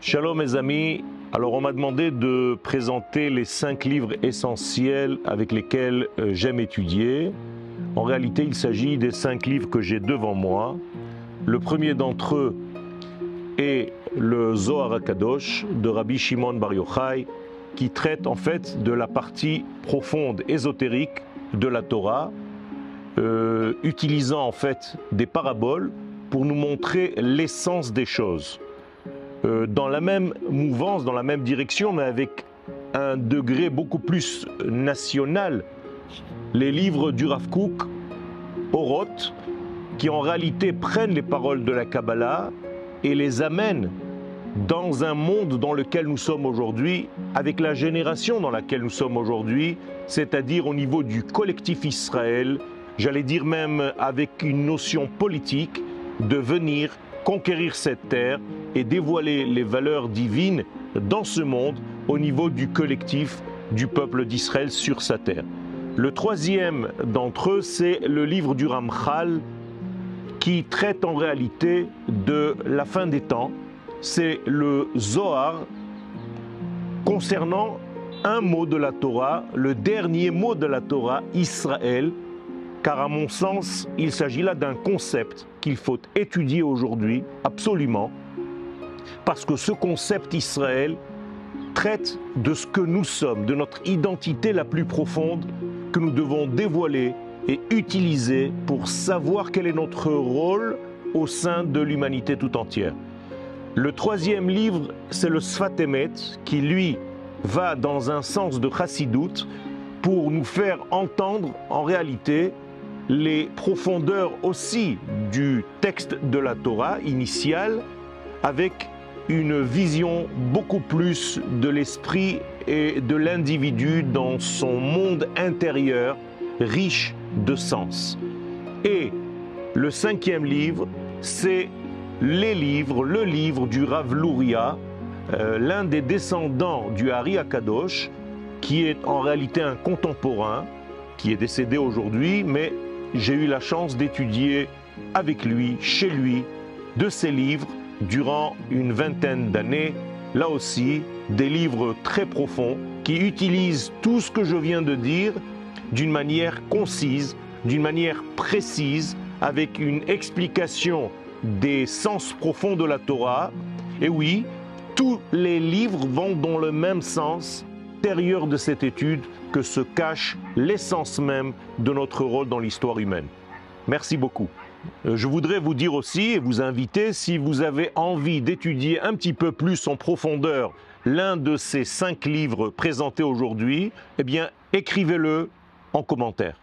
Shalom mes amis, alors on m'a demandé de présenter les cinq livres essentiels avec lesquels euh, j'aime étudier. En réalité il s'agit des cinq livres que j'ai devant moi. Le premier d'entre eux est le Zohar HaKadosh de Rabbi Shimon Bar Yochai qui traite en fait de la partie profonde, ésotérique de la Torah, euh, utilisant en fait des paraboles pour nous montrer l'essence des choses. Euh, dans la même mouvance, dans la même direction, mais avec un degré beaucoup plus national, les livres du Rav Kook, Oroth, qui en réalité prennent les paroles de la Kabbalah et les amènent dans un monde dans lequel nous sommes aujourd'hui, avec la génération dans laquelle nous sommes aujourd'hui, c'est-à-dire au niveau du collectif Israël, j'allais dire même avec une notion politique de venir conquérir cette terre et dévoiler les valeurs divines dans ce monde au niveau du collectif du peuple d'Israël sur sa terre. Le troisième d'entre eux, c'est le livre du Ramchal qui traite en réalité de la fin des temps. C'est le Zohar concernant un mot de la Torah, le dernier mot de la Torah, Israël, car à mon sens, il s'agit là d'un concept qu'il faut étudier aujourd'hui, absolument, parce que ce concept Israël traite de ce que nous sommes, de notre identité la plus profonde que nous devons dévoiler et utiliser pour savoir quel est notre rôle au sein de l'humanité tout entière. Le troisième livre, c'est le Sfatemet, qui lui va dans un sens de chassidoute pour nous faire entendre en réalité les profondeurs aussi du texte de la Torah initiale avec une vision beaucoup plus de l'esprit et de l'individu dans son monde intérieur riche de sens. Et le cinquième livre, c'est les livres, le livre du Rav Luria, euh, l'un des descendants du Hari Akadosh, qui est en réalité un contemporain, qui est décédé aujourd'hui, mais j'ai eu la chance d'étudier avec lui, chez lui, de ses livres durant une vingtaine d'années. Là aussi, des livres très profonds qui utilisent tout ce que je viens de dire d'une manière concise, d'une manière précise, avec une explication des sens profonds de la Torah. Et oui, tous les livres vont dans le même sens de cette étude que se cache l'essence même de notre rôle dans l'histoire humaine. Merci beaucoup. Euh, je voudrais vous dire aussi et vous inviter, si vous avez envie d'étudier un petit peu plus en profondeur l'un de ces cinq livres présentés aujourd'hui, eh bien, écrivez-le en commentaire.